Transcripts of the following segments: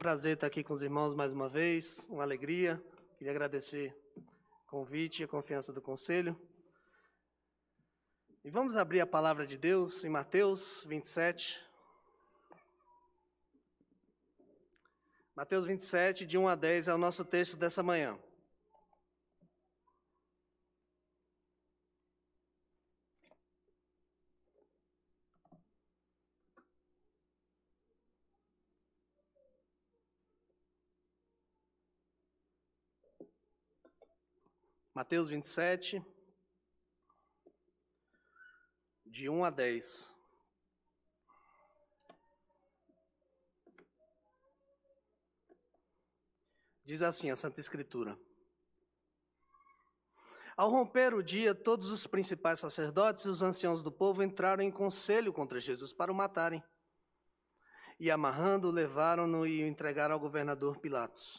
prazer estar aqui com os irmãos mais uma vez, uma alegria. Queria agradecer o convite e a confiança do conselho. E vamos abrir a palavra de Deus em Mateus 27. Mateus 27, de 1 a 10, é o nosso texto dessa manhã. Mateus 27, de 1 a 10. Diz assim a Santa Escritura: Ao romper o dia, todos os principais sacerdotes e os anciãos do povo entraram em conselho contra Jesus para o matarem. E amarrando-o, levaram-no e o entregaram ao governador Pilatos.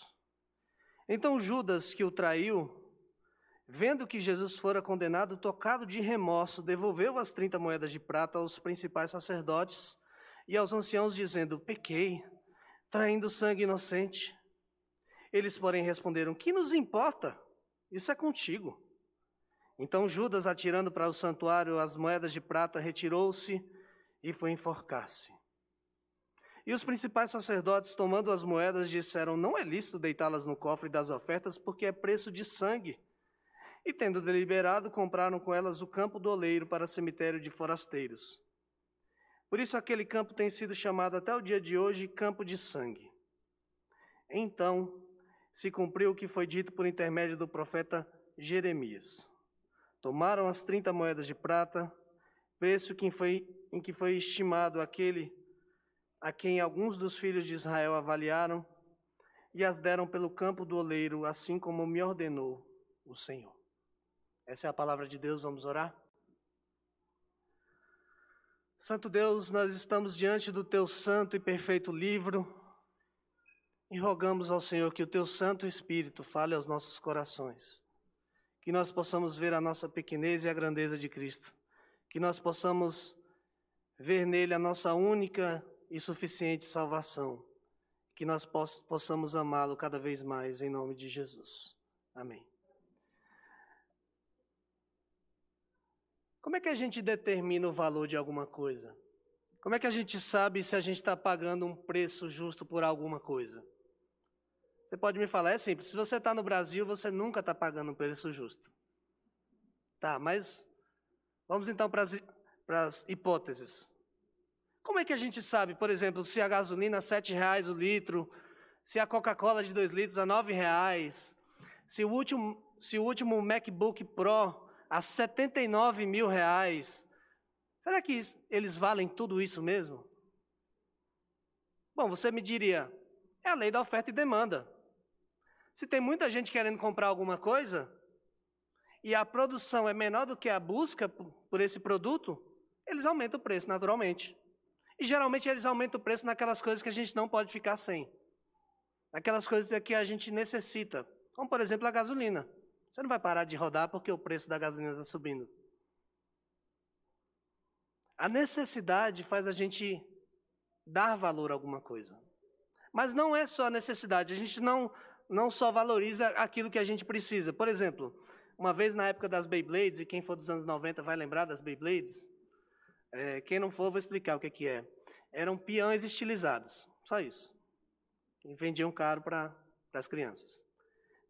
Então Judas, que o traiu, Vendo que Jesus fora condenado, tocado de remorso, devolveu as trinta moedas de prata aos principais sacerdotes e aos anciãos, dizendo: Pequei, traindo sangue inocente. Eles, porém, responderam: Que nos importa? Isso é contigo. Então Judas, atirando para o santuário as moedas de prata, retirou-se e foi enforcar-se. E os principais sacerdotes, tomando as moedas, disseram: Não é lícito deitá-las no cofre das ofertas, porque é preço de sangue. E tendo deliberado, compraram com elas o campo do oleiro para cemitério de forasteiros. Por isso aquele campo tem sido chamado até o dia de hoje campo de sangue. Então se cumpriu o que foi dito por intermédio do profeta Jeremias. Tomaram as trinta moedas de prata, preço que foi, em que foi estimado aquele a quem alguns dos filhos de Israel avaliaram, e as deram pelo campo do oleiro, assim como me ordenou o Senhor. Essa é a palavra de Deus, vamos orar? Santo Deus, nós estamos diante do teu santo e perfeito livro e rogamos ao Senhor que o teu Santo Espírito fale aos nossos corações, que nós possamos ver a nossa pequenez e a grandeza de Cristo, que nós possamos ver nele a nossa única e suficiente salvação, que nós possamos amá-lo cada vez mais, em nome de Jesus. Amém. Como é que a gente determina o valor de alguma coisa? Como é que a gente sabe se a gente está pagando um preço justo por alguma coisa? Você pode me falar, é simples, se você está no Brasil, você nunca está pagando um preço justo. Tá, mas vamos então para as hipóteses. Como é que a gente sabe, por exemplo, se a gasolina é R$ reais o litro, se a Coca-Cola de 2 litros a R$ reais, se o último, se o último MacBook Pro a 79 mil reais. Será que eles valem tudo isso mesmo? Bom, você me diria, é a lei da oferta e demanda. Se tem muita gente querendo comprar alguma coisa e a produção é menor do que a busca por esse produto, eles aumentam o preço naturalmente. E geralmente eles aumentam o preço naquelas coisas que a gente não pode ficar sem. Naquelas coisas que a gente necessita. Como, por exemplo, a gasolina. Você não vai parar de rodar porque o preço da gasolina está subindo. A necessidade faz a gente dar valor a alguma coisa. Mas não é só a necessidade, a gente não, não só valoriza aquilo que a gente precisa. Por exemplo, uma vez na época das Beyblades, e quem for dos anos 90 vai lembrar das Beyblades, é, quem não for, vou explicar o que, que é. Eram peões estilizados, só isso. E vendiam caro para as crianças.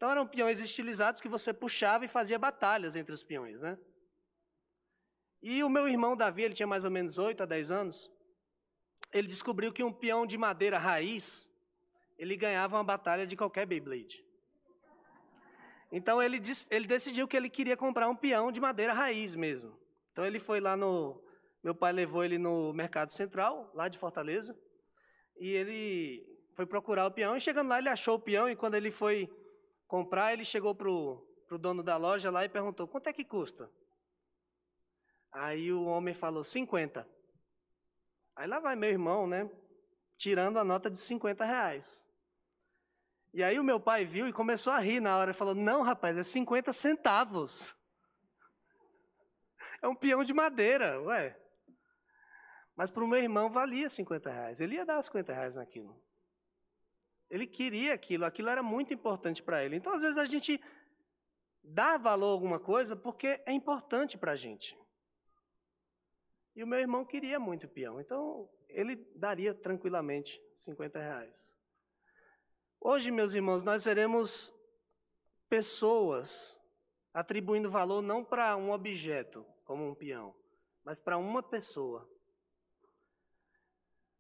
Então eram peões estilizados que você puxava e fazia batalhas entre os peões, né? E o meu irmão Davi, ele tinha mais ou menos 8 a 10 anos, ele descobriu que um peão de madeira raiz, ele ganhava uma batalha de qualquer Beyblade. Então ele, ele decidiu que ele queria comprar um peão de madeira raiz mesmo. Então ele foi lá no. Meu pai levou ele no Mercado Central, lá de Fortaleza, e ele foi procurar o peão. E chegando lá, ele achou o peão, e quando ele foi comprar, ele chegou para o dono da loja lá e perguntou: quanto é que custa? Aí o homem falou: 50. Aí lá vai meu irmão, né? Tirando a nota de 50 reais. E aí o meu pai viu e começou a rir na hora. Falou: Não, rapaz, é 50 centavos. É um peão de madeira, ué. Mas para o meu irmão valia 50 reais. Ele ia dar 50 reais naquilo. Ele queria aquilo, aquilo era muito importante para ele. Então, às vezes, a gente dá valor a alguma coisa porque é importante para a gente. E o meu irmão queria muito peão, então ele daria tranquilamente 50 reais. Hoje, meus irmãos, nós veremos pessoas atribuindo valor não para um objeto, como um peão, mas para uma pessoa.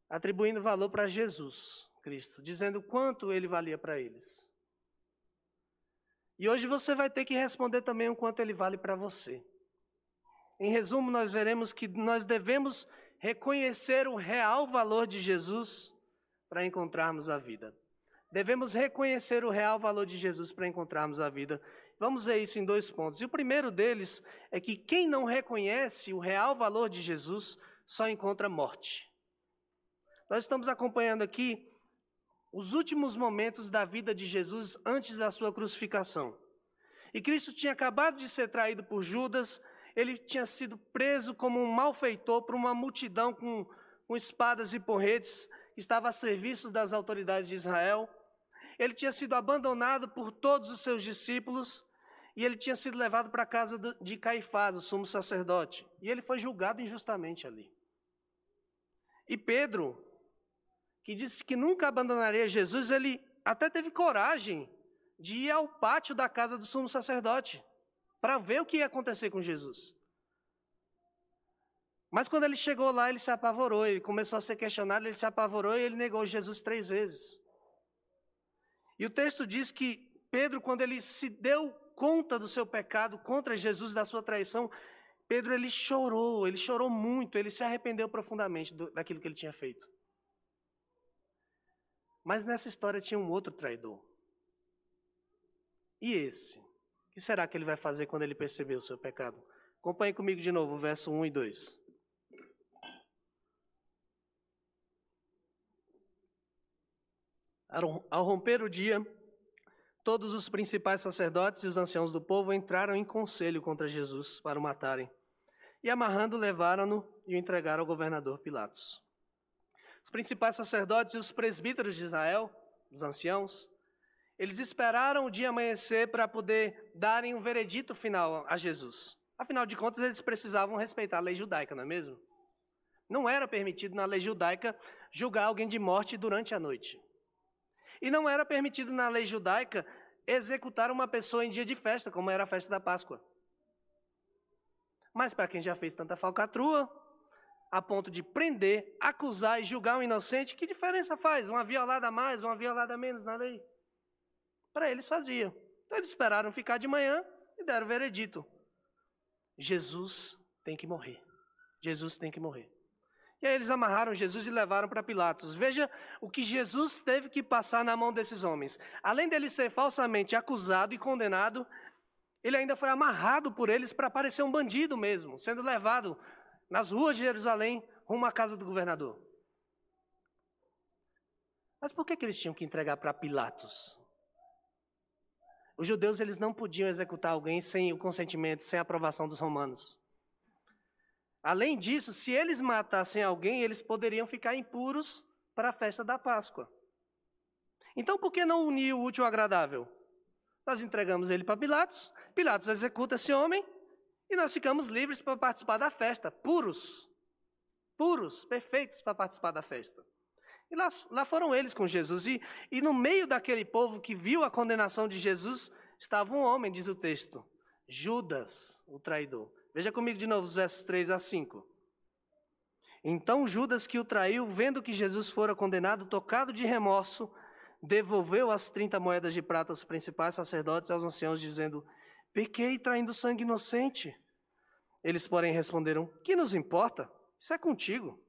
Atribuindo valor para Jesus Cristo, dizendo quanto ele valia para eles. E hoje você vai ter que responder também o quanto ele vale para você. Em resumo, nós veremos que nós devemos reconhecer o real valor de Jesus para encontrarmos a vida. Devemos reconhecer o real valor de Jesus para encontrarmos a vida. Vamos ver isso em dois pontos. E o primeiro deles é que quem não reconhece o real valor de Jesus só encontra morte. Nós estamos acompanhando aqui os últimos momentos da vida de Jesus antes da sua crucificação. E Cristo tinha acabado de ser traído por Judas, ele tinha sido preso como um malfeitor por uma multidão com, com espadas e porretes, que estava a serviço das autoridades de Israel. Ele tinha sido abandonado por todos os seus discípulos e ele tinha sido levado para a casa de Caifás, o sumo sacerdote. E ele foi julgado injustamente ali. E Pedro, que disse que nunca abandonaria Jesus, ele até teve coragem de ir ao pátio da casa do sumo sacerdote para ver o que ia acontecer com Jesus. Mas quando ele chegou lá, ele se apavorou, ele começou a ser questionado, ele se apavorou e ele negou Jesus três vezes. E o texto diz que Pedro, quando ele se deu conta do seu pecado contra Jesus, da sua traição, Pedro ele chorou, ele chorou muito, ele se arrependeu profundamente do, daquilo que ele tinha feito. Mas nessa história tinha um outro traidor. E esse? O que será que ele vai fazer quando ele perceber o seu pecado? Acompanhe comigo de novo, verso 1 e 2. Ao romper o dia, todos os principais sacerdotes e os anciãos do povo entraram em conselho contra Jesus para o matarem. E amarrando, levaram-no e o entregaram ao governador Pilatos. Os principais sacerdotes e os presbíteros de Israel, os anciãos, eles esperaram o dia amanhecer para poder darem um veredito final a Jesus. Afinal de contas, eles precisavam respeitar a lei judaica, não é mesmo? Não era permitido na lei judaica julgar alguém de morte durante a noite. E não era permitido na lei judaica executar uma pessoa em dia de festa, como era a festa da Páscoa. Mas para quem já fez tanta falcatrua, a ponto de prender, acusar e julgar um inocente, que diferença faz? Uma violada a mais, uma violada a menos na lei? Para eles fazia. Então eles esperaram ficar de manhã e deram o veredito. Jesus tem que morrer. Jesus tem que morrer. E aí eles amarraram Jesus e levaram para Pilatos. Veja o que Jesus teve que passar na mão desses homens. Além dele ser falsamente acusado e condenado, ele ainda foi amarrado por eles para parecer um bandido mesmo, sendo levado nas ruas de Jerusalém rumo à casa do governador. Mas por que, que eles tinham que entregar para Pilatos? Os judeus eles não podiam executar alguém sem o consentimento, sem a aprovação dos romanos. Além disso, se eles matassem alguém, eles poderiam ficar impuros para a festa da Páscoa. Então, por que não unir o útil ao agradável? Nós entregamos ele para Pilatos, Pilatos executa esse homem e nós ficamos livres para participar da festa, puros, puros, perfeitos para participar da festa. E lá, lá foram eles com Jesus. E, e no meio daquele povo que viu a condenação de Jesus, estava um homem, diz o texto, Judas, o traidor. Veja comigo de novo os versos 3 a 5. Então Judas, que o traiu, vendo que Jesus fora condenado, tocado de remorso, devolveu as 30 moedas de prata aos principais sacerdotes e aos anciãos, dizendo: Pequei traindo sangue inocente. Eles, porém, responderam: Que nos importa? Isso é contigo.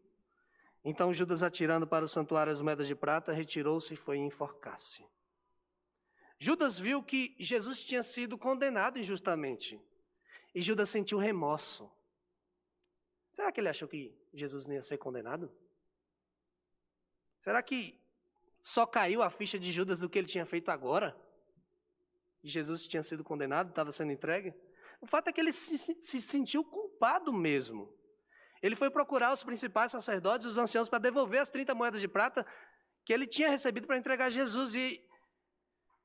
Então Judas, atirando para o santuário as moedas de prata, retirou-se e foi enforcar-se. Judas viu que Jesus tinha sido condenado injustamente. E Judas sentiu remorso. Será que ele achou que Jesus não ia ser condenado? Será que só caiu a ficha de Judas do que ele tinha feito agora? E Jesus tinha sido condenado, estava sendo entregue? O fato é que ele se, se sentiu culpado mesmo. Ele foi procurar os principais sacerdotes e os anciãos para devolver as 30 moedas de prata que ele tinha recebido para entregar Jesus e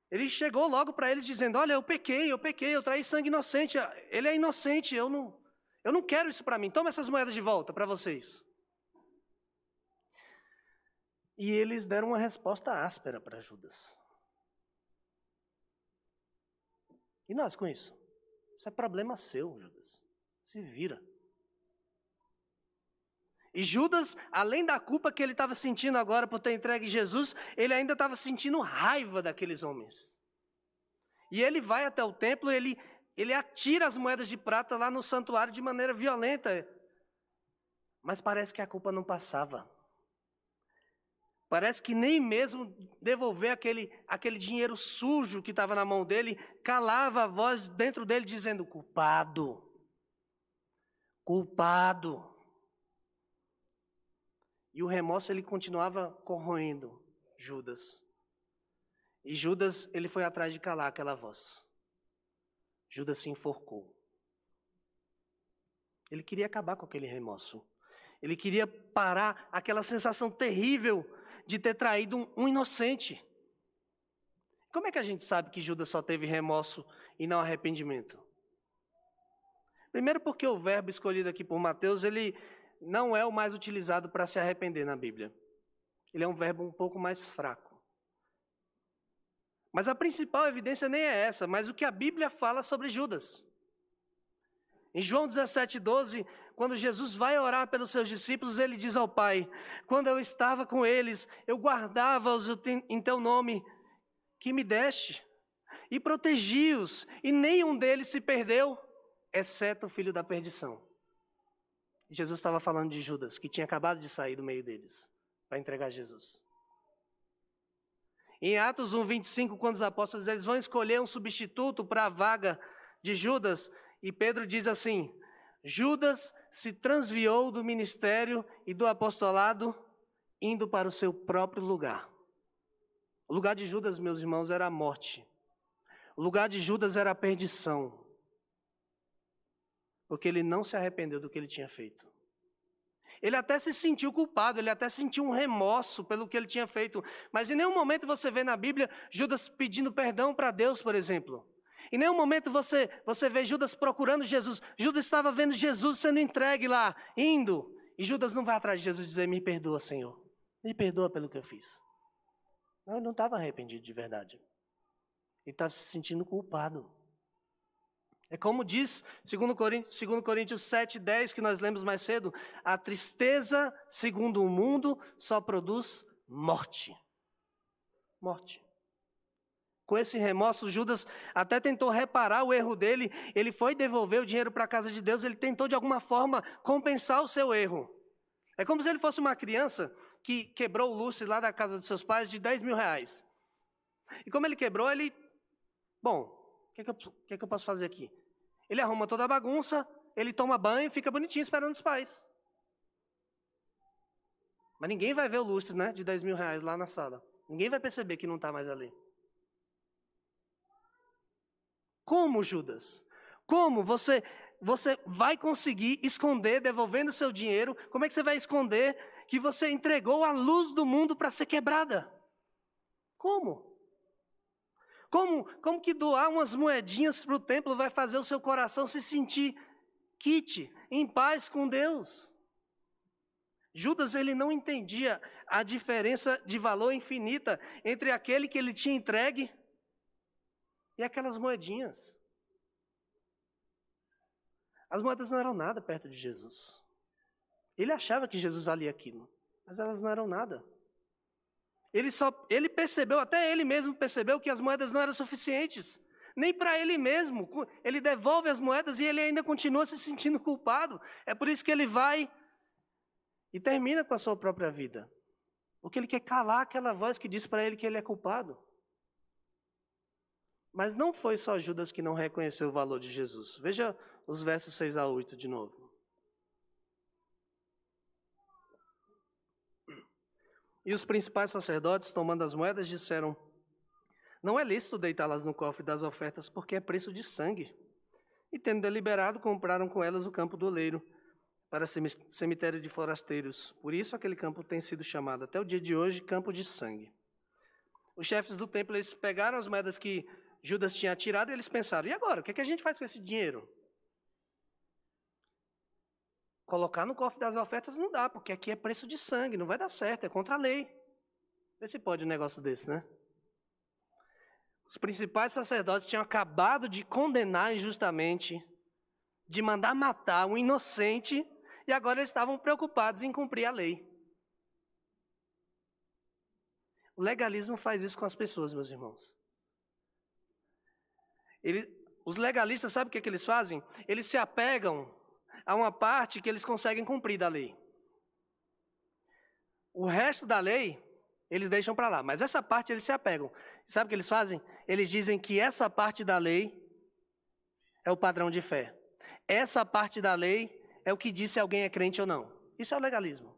ele chegou logo para eles dizendo: Olha, eu pequei, eu pequei, eu traí sangue inocente. Ele é inocente, eu não, eu não quero isso para mim. Toma essas moedas de volta para vocês. E eles deram uma resposta áspera para Judas. E nós com isso? Isso é problema seu, Judas. Se vira. E Judas, além da culpa que ele estava sentindo agora por ter entregue Jesus, ele ainda estava sentindo raiva daqueles homens. E ele vai até o templo, ele, ele atira as moedas de prata lá no santuário de maneira violenta. Mas parece que a culpa não passava. Parece que nem mesmo devolver aquele, aquele dinheiro sujo que estava na mão dele calava a voz dentro dele dizendo: culpado, culpado. E o remorso ele continuava corroendo Judas. E Judas, ele foi atrás de calar aquela voz. Judas se enforcou. Ele queria acabar com aquele remorso. Ele queria parar aquela sensação terrível de ter traído um, inocente. Como é que a gente sabe que Judas só teve remorso e não arrependimento? Primeiro porque o verbo escolhido aqui por Mateus, ele não é o mais utilizado para se arrepender na Bíblia. Ele é um verbo um pouco mais fraco. Mas a principal evidência nem é essa, mas o que a Bíblia fala sobre Judas. Em João 17, 12, quando Jesus vai orar pelos seus discípulos, ele diz ao Pai: Quando eu estava com eles, eu guardava-os em teu nome, que me deste, e protegi-os, e nenhum deles se perdeu, exceto o filho da perdição. Jesus estava falando de Judas, que tinha acabado de sair do meio deles para entregar Jesus. Em Atos 1, 25, quando os apóstolos eles vão escolher um substituto para a vaga de Judas, e Pedro diz assim: Judas se transviou do ministério e do apostolado, indo para o seu próprio lugar. O lugar de Judas, meus irmãos, era a morte. O lugar de Judas era a perdição porque ele não se arrependeu do que ele tinha feito. Ele até se sentiu culpado, ele até sentiu um remorso pelo que ele tinha feito, mas em nenhum momento você vê na Bíblia Judas pedindo perdão para Deus, por exemplo. Em nenhum momento você, você vê Judas procurando Jesus. Judas estava vendo Jesus sendo entregue lá, indo. E Judas não vai atrás de Jesus dizer: Me perdoa, Senhor. Me perdoa pelo que eu fiz. Não, ele não estava arrependido de verdade. Ele estava se sentindo culpado. É como diz 2 Coríntios, 2 Coríntios 7, 10, que nós lemos mais cedo: a tristeza, segundo o mundo, só produz morte. Morte. Com esse remorso, Judas até tentou reparar o erro dele, ele foi devolver o dinheiro para a casa de Deus, ele tentou de alguma forma compensar o seu erro. É como se ele fosse uma criança que quebrou o lustre lá da casa dos seus pais de 10 mil reais. E como ele quebrou, ele. Bom, que, que, eu, que, que eu posso fazer aqui? Ele arruma toda a bagunça, ele toma banho e fica bonitinho esperando os pais. Mas ninguém vai ver o lustre né, de 10 mil reais lá na sala. Ninguém vai perceber que não está mais ali. Como, Judas? Como você, você vai conseguir esconder, devolvendo seu dinheiro? Como é que você vai esconder que você entregou a luz do mundo para ser quebrada? Como? Como, como que doar umas moedinhas para o templo vai fazer o seu coração se sentir kit, em paz com Deus? Judas ele não entendia a diferença de valor infinita entre aquele que ele tinha entregue e aquelas moedinhas. As moedas não eram nada perto de Jesus. Ele achava que Jesus valia aquilo, mas elas não eram nada. Ele, só, ele percebeu, até ele mesmo percebeu que as moedas não eram suficientes. Nem para ele mesmo. Ele devolve as moedas e ele ainda continua se sentindo culpado. É por isso que ele vai e termina com a sua própria vida. Porque ele quer calar aquela voz que diz para ele que ele é culpado. Mas não foi só Judas que não reconheceu o valor de Jesus. Veja os versos 6 a 8 de novo. E os principais sacerdotes, tomando as moedas, disseram: Não é lícito deitá-las no cofre das ofertas, porque é preço de sangue. E tendo deliberado, compraram com elas o campo do oleiro, para cemitério de forasteiros. Por isso aquele campo tem sido chamado até o dia de hoje campo de sangue. Os chefes do templo eles pegaram as moedas que Judas tinha tirado e eles pensaram: e agora? O que, é que a gente faz com esse dinheiro? Colocar no cofre das ofertas não dá, porque aqui é preço de sangue, não vai dar certo, é contra a lei. Vê se pode um negócio desse, né? Os principais sacerdotes tinham acabado de condenar injustamente, de mandar matar um inocente, e agora eles estavam preocupados em cumprir a lei. O legalismo faz isso com as pessoas, meus irmãos. Ele, os legalistas, sabe o que, que eles fazem? Eles se apegam a uma parte que eles conseguem cumprir da lei. O resto da lei, eles deixam para lá. Mas essa parte eles se apegam. Sabe o que eles fazem? Eles dizem que essa parte da lei é o padrão de fé. Essa parte da lei é o que diz se alguém é crente ou não. Isso é o legalismo.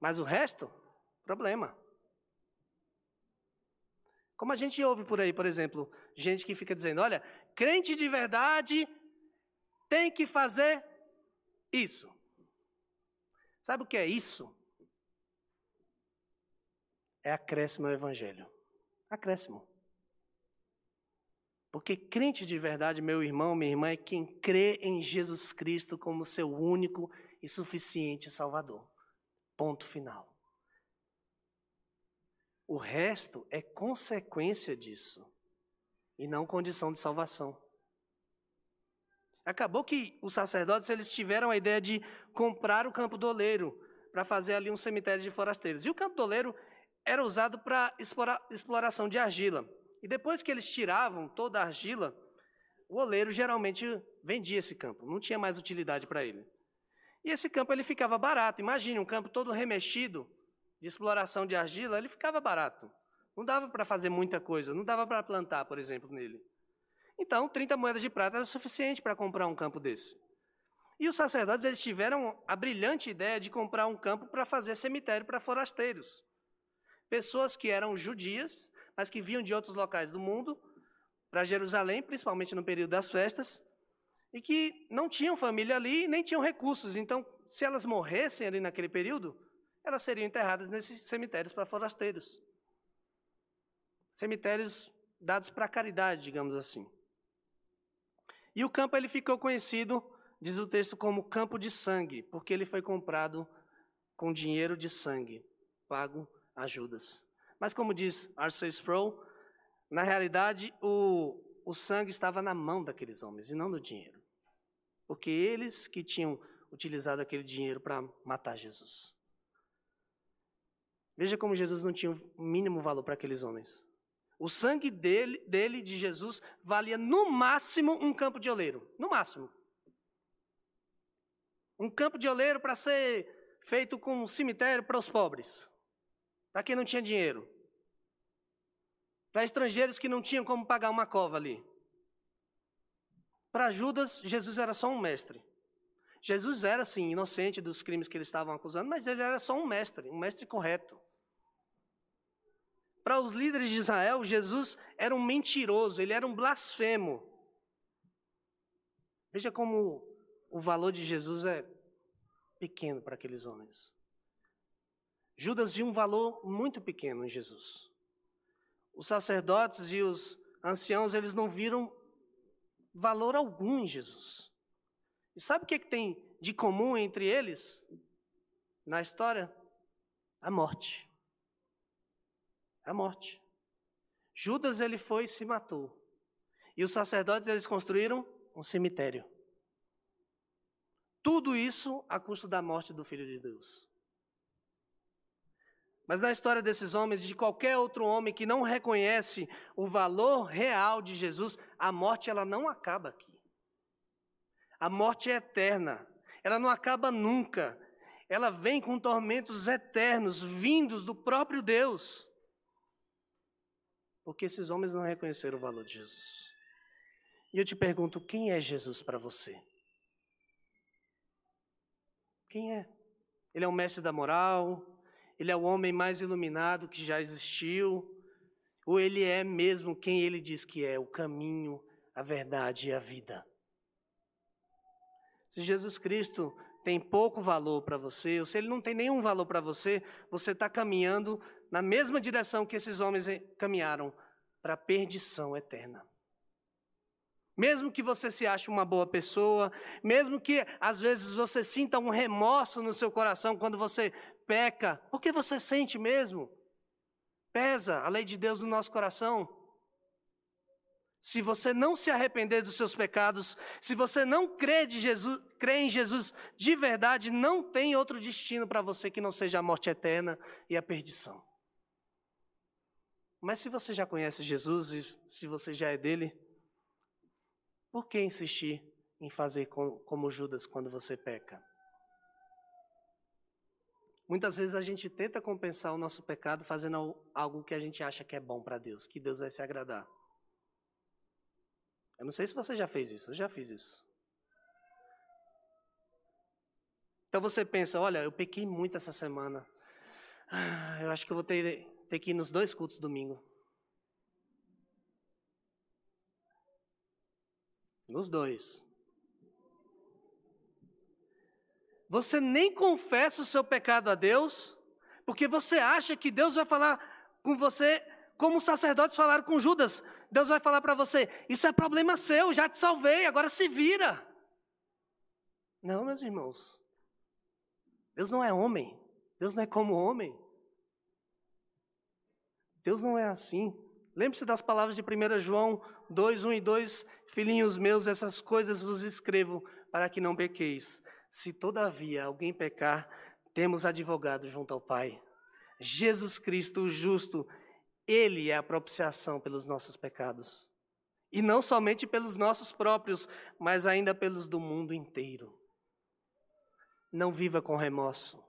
Mas o resto, problema. Como a gente ouve por aí, por exemplo, gente que fica dizendo: olha, crente de verdade tem que fazer isso. Sabe o que é isso? é acréscimo ao Evangelho. Acréscimo. Porque crente de verdade, meu irmão, minha irmã, é quem crê em Jesus Cristo como seu único e suficiente Salvador. Ponto final. O resto é consequência disso e não condição de salvação. Acabou que os sacerdotes eles tiveram a ideia de comprar o campo do oleiro para fazer ali um cemitério de forasteiros. E o campo do oleiro era usado para exploração de argila. E depois que eles tiravam toda a argila, o oleiro geralmente vendia esse campo, não tinha mais utilidade para ele. E esse campo ele ficava barato. Imagine um campo todo remexido de exploração de argila, ele ficava barato. Não dava para fazer muita coisa, não dava para plantar, por exemplo, nele. Então, 30 moedas de prata era suficiente para comprar um campo desse. E os sacerdotes eles tiveram a brilhante ideia de comprar um campo para fazer cemitério para forasteiros. Pessoas que eram judias, mas que vinham de outros locais do mundo para Jerusalém, principalmente no período das festas, e que não tinham família ali nem tinham recursos. Então, se elas morressem ali naquele período, elas seriam enterradas nesses cemitérios para forasteiros. Cemitérios dados para caridade, digamos assim. E o campo ele ficou conhecido, diz o texto, como campo de sangue, porque ele foi comprado com dinheiro de sangue, pago a Judas. Mas como diz R.C. Sproul, na realidade o, o sangue estava na mão daqueles homens e não no dinheiro. Porque eles que tinham utilizado aquele dinheiro para matar Jesus. Veja como Jesus não tinha o mínimo valor para aqueles homens. O sangue dele, dele, de Jesus, valia no máximo um campo de oleiro. No máximo. Um campo de oleiro para ser feito com um cemitério para os pobres para quem não tinha dinheiro, para estrangeiros que não tinham como pagar uma cova ali. Para Judas, Jesus era só um mestre. Jesus era, sim, inocente dos crimes que eles estavam acusando, mas ele era só um mestre, um mestre correto. Para os líderes de Israel, Jesus era um mentiroso, ele era um blasfemo. Veja como o valor de Jesus é pequeno para aqueles homens. Judas viu um valor muito pequeno em Jesus. Os sacerdotes e os anciãos, eles não viram valor algum em Jesus. E sabe o que, é que tem de comum entre eles na história? A morte. A morte. Judas ele foi e se matou. E os sacerdotes eles construíram um cemitério. Tudo isso a custo da morte do filho de Deus. Mas na história desses homens, de qualquer outro homem que não reconhece o valor real de Jesus, a morte ela não acaba aqui. A morte é eterna. Ela não acaba nunca. Ela vem com tormentos eternos, vindos do próprio Deus. Porque esses homens não reconheceram o valor de Jesus. E eu te pergunto, quem é Jesus para você? Quem é? Ele é o mestre da moral, ele é o homem mais iluminado que já existiu, ou ele é mesmo quem ele diz que é, o caminho, a verdade e a vida. Se Jesus Cristo tem pouco valor para você, ou se ele não tem nenhum valor para você, você está caminhando na mesma direção que esses homens caminharam para a perdição eterna. Mesmo que você se ache uma boa pessoa, mesmo que às vezes você sinta um remorso no seu coração quando você peca, porque você sente mesmo? Pesa a lei de Deus no nosso coração. Se você não se arrepender dos seus pecados, se você não crê, de Jesus, crê em Jesus de verdade, não tem outro destino para você que não seja a morte eterna e a perdição. Mas se você já conhece Jesus e se você já é dele, por que insistir em fazer como Judas quando você peca? Muitas vezes a gente tenta compensar o nosso pecado fazendo algo que a gente acha que é bom para Deus, que Deus vai se agradar. Eu não sei se você já fez isso, eu já fiz isso. Então você pensa, olha, eu pequei muito essa semana. Ah, eu acho que eu vou ter, ter que ir nos dois cultos domingo. Nos dois. Você nem confessa o seu pecado a Deus, porque você acha que Deus vai falar com você como os sacerdotes falaram com Judas. Deus vai falar para você: Isso é problema seu, já te salvei, agora se vira. Não, meus irmãos. Deus não é homem. Deus não é como homem. Deus não é assim. Lembre-se das palavras de 1 João 2, 1 e 2: Filhinhos meus, essas coisas vos escrevo para que não pequeis. Se todavia alguém pecar, temos advogado junto ao Pai. Jesus Cristo, o justo, ele é a propiciação pelos nossos pecados. E não somente pelos nossos próprios, mas ainda pelos do mundo inteiro. Não viva com remorso.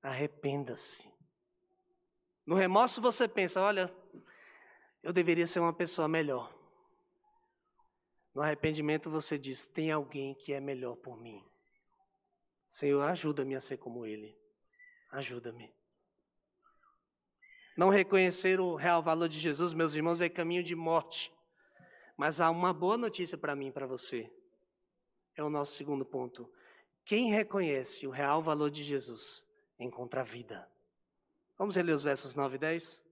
Arrependa-se. No remorso você pensa: olha, eu deveria ser uma pessoa melhor. No arrependimento você diz: tem alguém que é melhor por mim. Senhor, ajuda-me a ser como ele. Ajuda-me. Não reconhecer o real valor de Jesus, meus irmãos, é caminho de morte. Mas há uma boa notícia para mim e para você. É o nosso segundo ponto. Quem reconhece o real valor de Jesus encontra vida. Vamos reler os versos 9 e 10?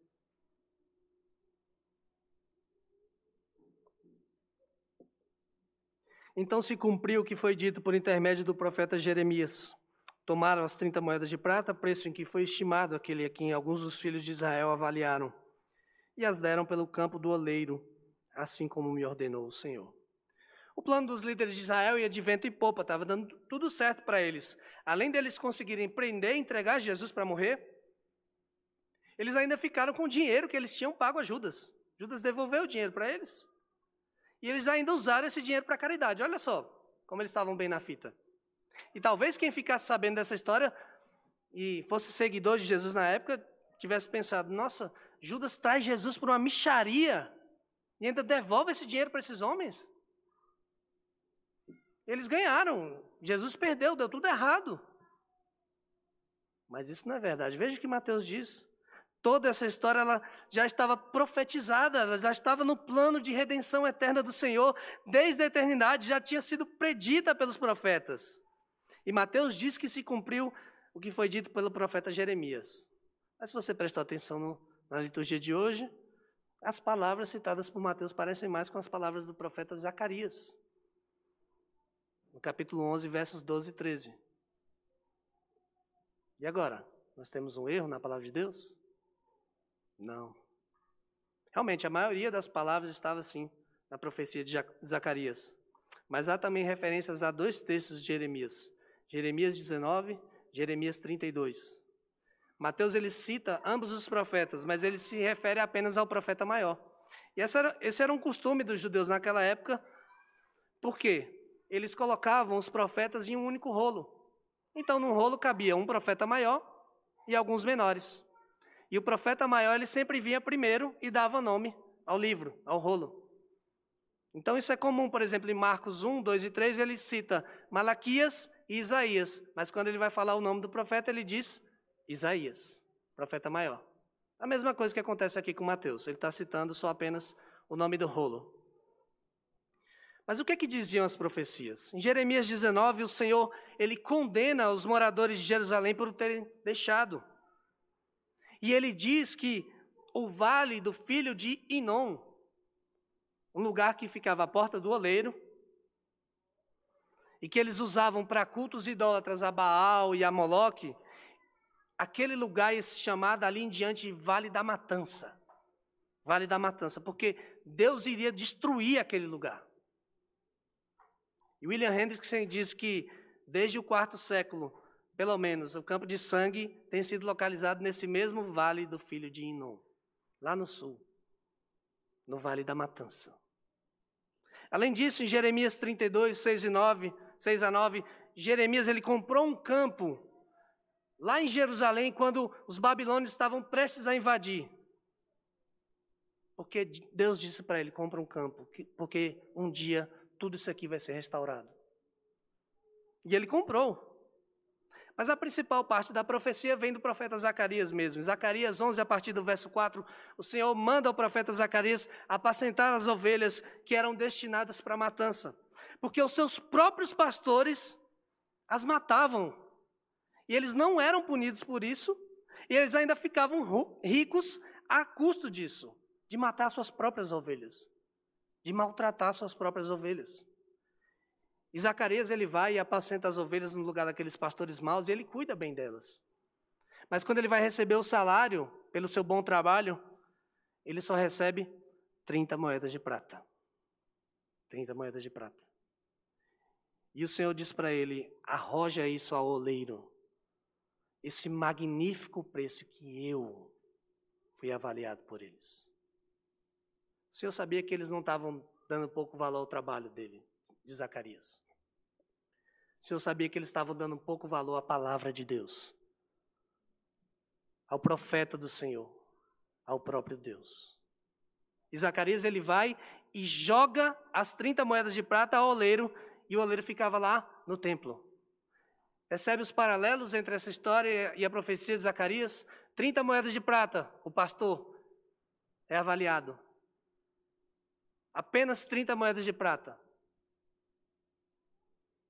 Então se cumpriu o que foi dito por intermédio do profeta Jeremias. Tomaram as 30 moedas de prata, preço em que foi estimado aquele a quem alguns dos filhos de Israel avaliaram, e as deram pelo campo do oleiro, assim como me ordenou o Senhor. O plano dos líderes de Israel ia de vento e popa, estava dando tudo certo para eles. Além deles conseguirem prender e entregar Jesus para morrer, eles ainda ficaram com o dinheiro que eles tinham pago a Judas. Judas devolveu o dinheiro para eles. E eles ainda usaram esse dinheiro para caridade. Olha só como eles estavam bem na fita. E talvez quem ficasse sabendo dessa história e fosse seguidor de Jesus na época, tivesse pensado: nossa, Judas traz Jesus por uma micharia e ainda devolve esse dinheiro para esses homens. Eles ganharam, Jesus perdeu, deu tudo errado. Mas isso não é verdade. Veja o que Mateus diz. Toda essa história ela já estava profetizada, ela já estava no plano de redenção eterna do Senhor, desde a eternidade, já tinha sido predita pelos profetas. E Mateus diz que se cumpriu o que foi dito pelo profeta Jeremias. Mas se você prestou atenção no, na liturgia de hoje, as palavras citadas por Mateus parecem mais com as palavras do profeta Zacarias. No capítulo 11, versos 12 e 13. E agora? Nós temos um erro na palavra de Deus? Não. Realmente, a maioria das palavras estava assim na profecia de Zacarias. Mas há também referências a dois textos de Jeremias. Jeremias 19, Jeremias 32. Mateus ele cita ambos os profetas, mas ele se refere apenas ao profeta maior. E esse era, esse era um costume dos judeus naquela época, por quê? Eles colocavam os profetas em um único rolo. Então, num rolo cabia um profeta maior e alguns menores. E o profeta maior ele sempre vinha primeiro e dava nome ao livro, ao rolo. Então, isso é comum, por exemplo, em Marcos 1, 2 e 3, ele cita Malaquias e Isaías, mas quando ele vai falar o nome do profeta, ele diz Isaías, profeta maior. A mesma coisa que acontece aqui com Mateus, ele está citando só apenas o nome do rolo. Mas o que é que diziam as profecias? Em Jeremias 19, o Senhor, ele condena os moradores de Jerusalém por terem deixado. E ele diz que o vale do filho de Inom, um lugar que ficava à porta do oleiro, e que eles usavam para cultos idólatras a Baal e a Moloque, aquele lugar ia se chamar dali em diante Vale da Matança. Vale da Matança, porque Deus iria destruir aquele lugar. E William Hendrickson diz que, desde o quarto século, pelo menos, o campo de sangue tem sido localizado nesse mesmo vale do filho de Inom, lá no sul, no Vale da Matança. Além disso, em Jeremias 32, 6 e 9, 6 a 9, Jeremias ele comprou um campo lá em Jerusalém quando os babilônios estavam prestes a invadir. Porque Deus disse para ele: compra um campo, porque um dia tudo isso aqui vai ser restaurado. E ele comprou. Mas a principal parte da profecia vem do profeta Zacarias mesmo. Em Zacarias 11, a partir do verso 4, o Senhor manda ao profeta Zacarias apacentar as ovelhas que eram destinadas para a matança. Porque os seus próprios pastores as matavam. E eles não eram punidos por isso, e eles ainda ficavam ricos a custo disso, de matar suas próprias ovelhas de maltratar suas próprias ovelhas. E Zacarias ele vai e apacenta as ovelhas no lugar daqueles pastores maus e ele cuida bem delas. Mas quando ele vai receber o salário pelo seu bom trabalho, ele só recebe 30 moedas de prata. 30 moedas de prata. E o Senhor diz para ele: arroja isso ao oleiro, esse magnífico preço que eu fui avaliado por eles. O Senhor sabia que eles não estavam dando pouco valor ao trabalho dele, de Zacarias. O Senhor sabia que eles estavam dando pouco valor à palavra de Deus, ao profeta do Senhor, ao próprio Deus. E Zacarias ele vai e joga as 30 moedas de prata ao oleiro, e o oleiro ficava lá no templo. Percebe os paralelos entre essa história e a profecia de Zacarias? 30 moedas de prata, o pastor é avaliado. Apenas 30 moedas de prata.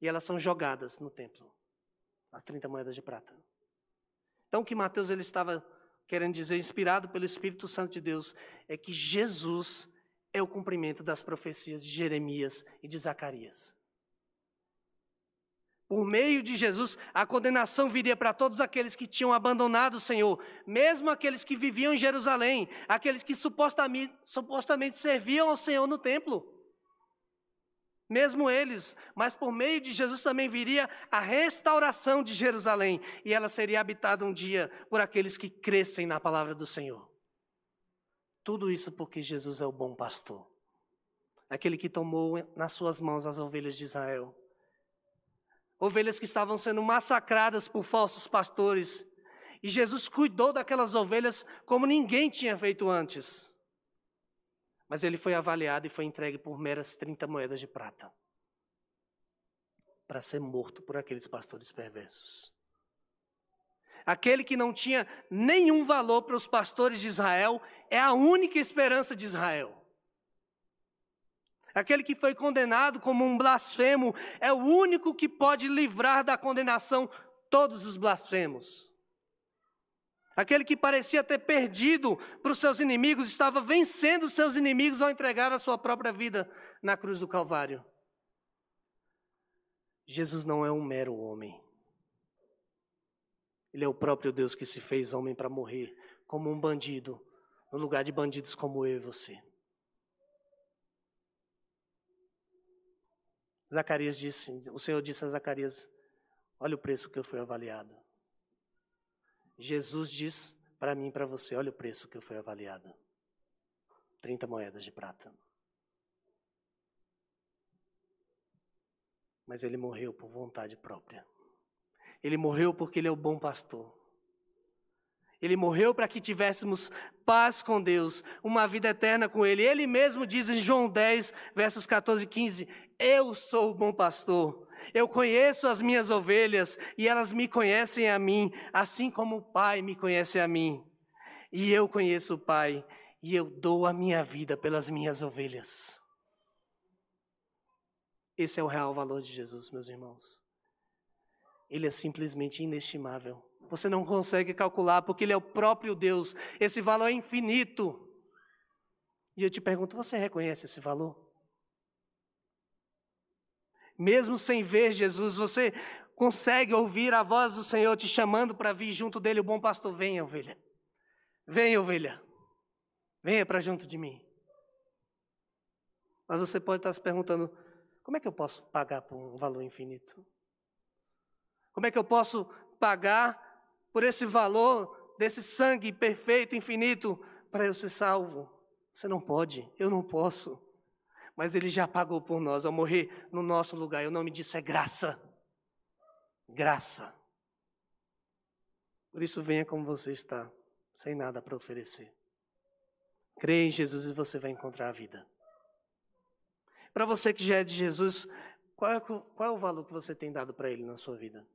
E elas são jogadas no templo. As 30 moedas de prata. Então o que Mateus ele estava querendo dizer, inspirado pelo Espírito Santo de Deus, é que Jesus é o cumprimento das profecias de Jeremias e de Zacarias. Por meio de Jesus, a condenação viria para todos aqueles que tinham abandonado o Senhor, mesmo aqueles que viviam em Jerusalém, aqueles que supostamente, supostamente serviam ao Senhor no templo. Mesmo eles, mas por meio de Jesus também viria a restauração de Jerusalém, e ela seria habitada um dia por aqueles que crescem na palavra do Senhor. Tudo isso porque Jesus é o bom pastor, aquele que tomou nas suas mãos as ovelhas de Israel ovelhas que estavam sendo massacradas por falsos pastores. E Jesus cuidou daquelas ovelhas como ninguém tinha feito antes. Mas ele foi avaliado e foi entregue por meras 30 moedas de prata para ser morto por aqueles pastores perversos. Aquele que não tinha nenhum valor para os pastores de Israel é a única esperança de Israel. Aquele que foi condenado como um blasfemo é o único que pode livrar da condenação todos os blasfemos. Aquele que parecia ter perdido para os seus inimigos estava vencendo os seus inimigos ao entregar a sua própria vida na cruz do Calvário. Jesus não é um mero homem. Ele é o próprio Deus que se fez homem para morrer como um bandido, no lugar de bandidos como eu e você. Zacarias disse, o Senhor disse a Zacarias: Olha o preço que eu fui avaliado. Jesus diz para mim e para você: Olha o preço que eu fui avaliado. 30 moedas de prata. Mas ele morreu por vontade própria. Ele morreu porque ele é o bom pastor. Ele morreu para que tivéssemos paz com Deus, uma vida eterna com Ele. Ele mesmo diz em João 10, versos 14 e 15: Eu sou o bom pastor. Eu conheço as minhas ovelhas e elas me conhecem a mim, assim como o Pai me conhece a mim. E eu conheço o Pai e eu dou a minha vida pelas minhas ovelhas. Esse é o real valor de Jesus, meus irmãos. Ele é simplesmente inestimável. Você não consegue calcular, porque Ele é o próprio Deus. Esse valor é infinito. E eu te pergunto: você reconhece esse valor? Mesmo sem ver Jesus, você consegue ouvir a voz do Senhor te chamando para vir junto dele, o bom pastor, venha, ovelha. Venha, ovelha. Venha para junto de mim. Mas você pode estar se perguntando: como é que eu posso pagar por um valor infinito? Como é que eu posso pagar por esse valor desse sangue perfeito, infinito, para eu ser salvo? Você não pode, eu não posso. Mas ele já pagou por nós ao morrer no nosso lugar. E o nome disso é graça. Graça. Por isso, venha como você está, sem nada para oferecer. Creia em Jesus e você vai encontrar a vida. Para você que já é de Jesus, qual é, qual é o valor que você tem dado para Ele na sua vida?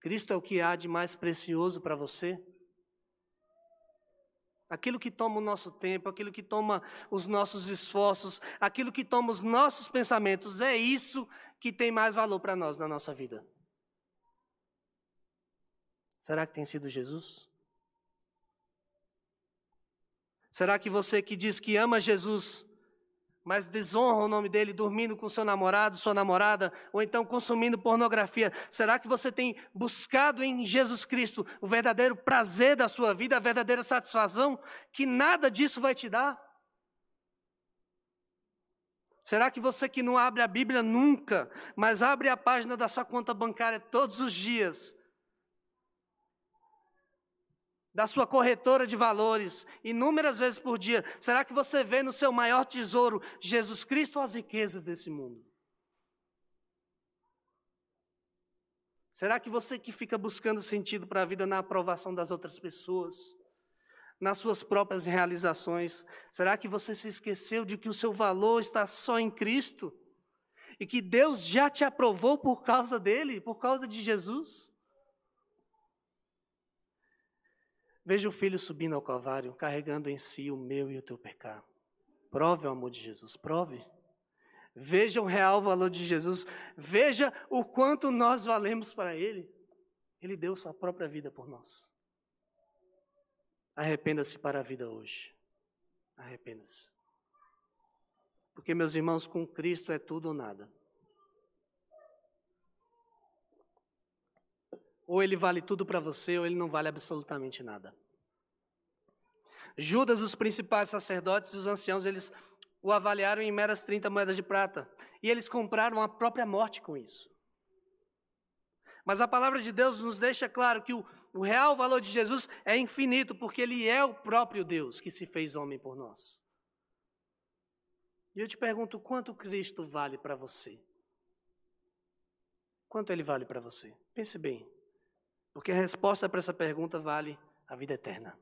Cristo é o que há de mais precioso para você? Aquilo que toma o nosso tempo, aquilo que toma os nossos esforços, aquilo que toma os nossos pensamentos, é isso que tem mais valor para nós na nossa vida. Será que tem sido Jesus? Será que você que diz que ama Jesus, mas desonra o nome dele dormindo com seu namorado, sua namorada, ou então consumindo pornografia, será que você tem buscado em Jesus Cristo o verdadeiro prazer da sua vida, a verdadeira satisfação, que nada disso vai te dar? Será que você que não abre a Bíblia nunca, mas abre a página da sua conta bancária todos os dias, da sua corretora de valores, inúmeras vezes por dia, será que você vê no seu maior tesouro Jesus Cristo ou as riquezas desse mundo? Será que você que fica buscando sentido para a vida na aprovação das outras pessoas, nas suas próprias realizações, será que você se esqueceu de que o seu valor está só em Cristo? E que Deus já te aprovou por causa dele, por causa de Jesus? Veja o filho subindo ao Calvário, carregando em si o meu e o teu pecado. Prove o amor de Jesus, prove. Veja o real valor de Jesus, veja o quanto nós valemos para Ele. Ele deu sua própria vida por nós. Arrependa-se para a vida hoje. Arrependa-se. Porque, meus irmãos, com Cristo é tudo ou nada. Ou ele vale tudo para você, ou ele não vale absolutamente nada. Judas, os principais sacerdotes e os anciãos, eles o avaliaram em meras 30 moedas de prata. E eles compraram a própria morte com isso. Mas a palavra de Deus nos deixa claro que o, o real valor de Jesus é infinito, porque ele é o próprio Deus que se fez homem por nós. E eu te pergunto: quanto Cristo vale para você? Quanto ele vale para você? Pense bem. Porque a resposta para essa pergunta vale a vida eterna.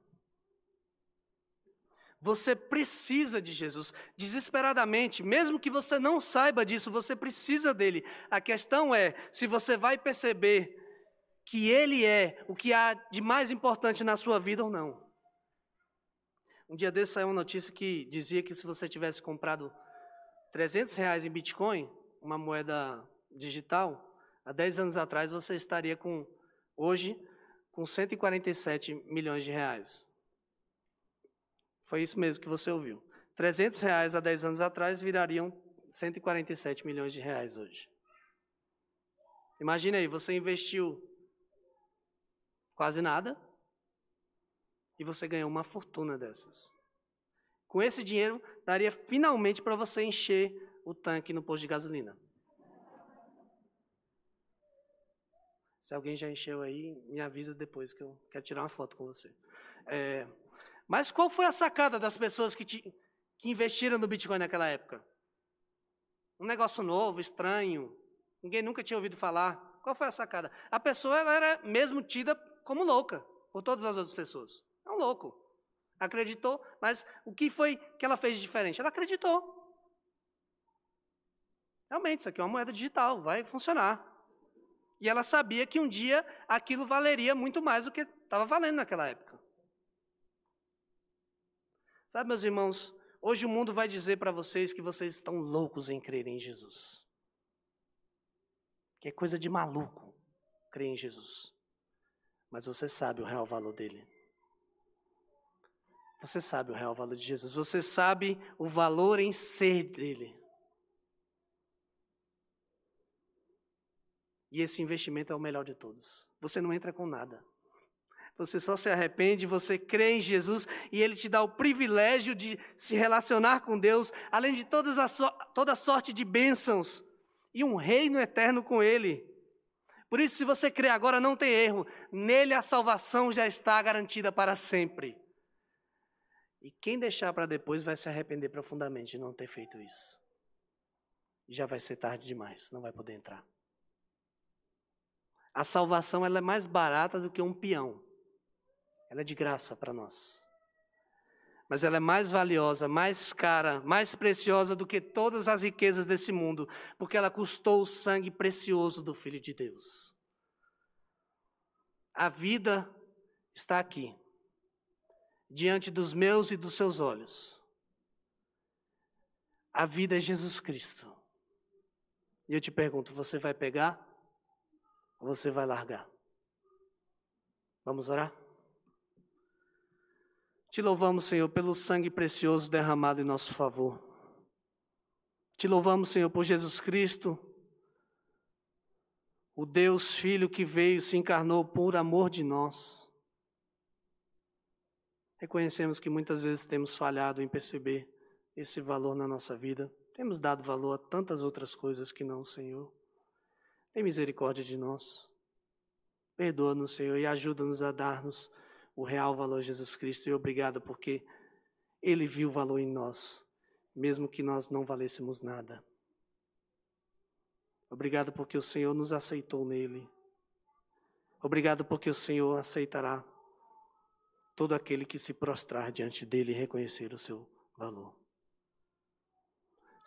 Você precisa de Jesus desesperadamente, mesmo que você não saiba disso, você precisa dele. A questão é se você vai perceber que ele é o que há de mais importante na sua vida ou não. Um dia desse saiu uma notícia que dizia que se você tivesse comprado 300 reais em Bitcoin, uma moeda digital, há 10 anos atrás você estaria com hoje com 147 milhões de reais. Foi isso mesmo que você ouviu. 300 reais há 10 anos atrás virariam 147 milhões de reais hoje. Imagine aí, você investiu quase nada e você ganhou uma fortuna dessas. Com esse dinheiro, daria finalmente para você encher o tanque no posto de gasolina. Se alguém já encheu aí, me avisa depois que eu quero tirar uma foto com você. É, mas qual foi a sacada das pessoas que, te, que investiram no Bitcoin naquela época? Um negócio novo, estranho, ninguém nunca tinha ouvido falar. Qual foi a sacada? A pessoa era mesmo tida como louca por todas as outras pessoas. É um louco. Acreditou, mas o que foi que ela fez de diferente? Ela acreditou. Realmente, isso aqui é uma moeda digital, vai funcionar. E ela sabia que um dia aquilo valeria muito mais do que estava valendo naquela época. Sabe, meus irmãos, Hoje o mundo vai dizer para vocês que vocês estão loucos em crer em Jesus. Que é coisa de maluco crer em Jesus. Mas você sabe o real valor dele. Você sabe o real valor de Jesus. Você sabe o valor em ser dele. E esse investimento é o melhor de todos. Você não entra com nada. Você só se arrepende, você crê em Jesus e Ele te dá o privilégio de se relacionar com Deus, além de todas as, toda sorte de bênçãos e um reino eterno com Ele. Por isso, se você crê agora, não tem erro. Nele a salvação já está garantida para sempre. E quem deixar para depois vai se arrepender profundamente de não ter feito isso. Já vai ser tarde demais, não vai poder entrar. A salvação ela é mais barata do que um peão. Ela é de graça para nós. Mas ela é mais valiosa, mais cara, mais preciosa do que todas as riquezas desse mundo, porque ela custou o sangue precioso do Filho de Deus. A vida está aqui, diante dos meus e dos seus olhos. A vida é Jesus Cristo. E eu te pergunto: você vai pegar você vai largar? Vamos orar? Te louvamos, Senhor, pelo sangue precioso derramado em nosso favor. Te louvamos, Senhor, por Jesus Cristo, o Deus Filho que veio e se encarnou por amor de nós. Reconhecemos que muitas vezes temos falhado em perceber esse valor na nossa vida. Temos dado valor a tantas outras coisas que não, Senhor. Tem misericórdia de nós. Perdoa-nos, Senhor, e ajuda-nos a dar-nos o real valor de Jesus Cristo. E obrigado porque Ele viu o valor em nós, mesmo que nós não valêssemos nada. Obrigado porque o Senhor nos aceitou nele. Obrigado porque o Senhor aceitará todo aquele que se prostrar diante dele e reconhecer o seu valor.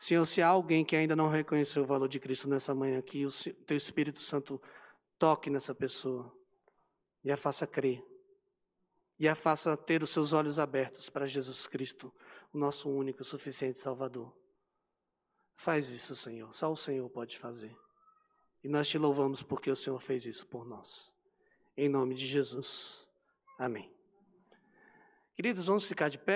Senhor, se há alguém que ainda não reconheceu o valor de Cristo nessa manhã aqui, o teu Espírito Santo toque nessa pessoa e a faça crer e a faça ter os seus olhos abertos para Jesus Cristo, o nosso único e suficiente Salvador. Faz isso, Senhor. Só o Senhor pode fazer. E nós te louvamos porque o Senhor fez isso por nós. Em nome de Jesus. Amém. Queridos, vamos ficar de pé.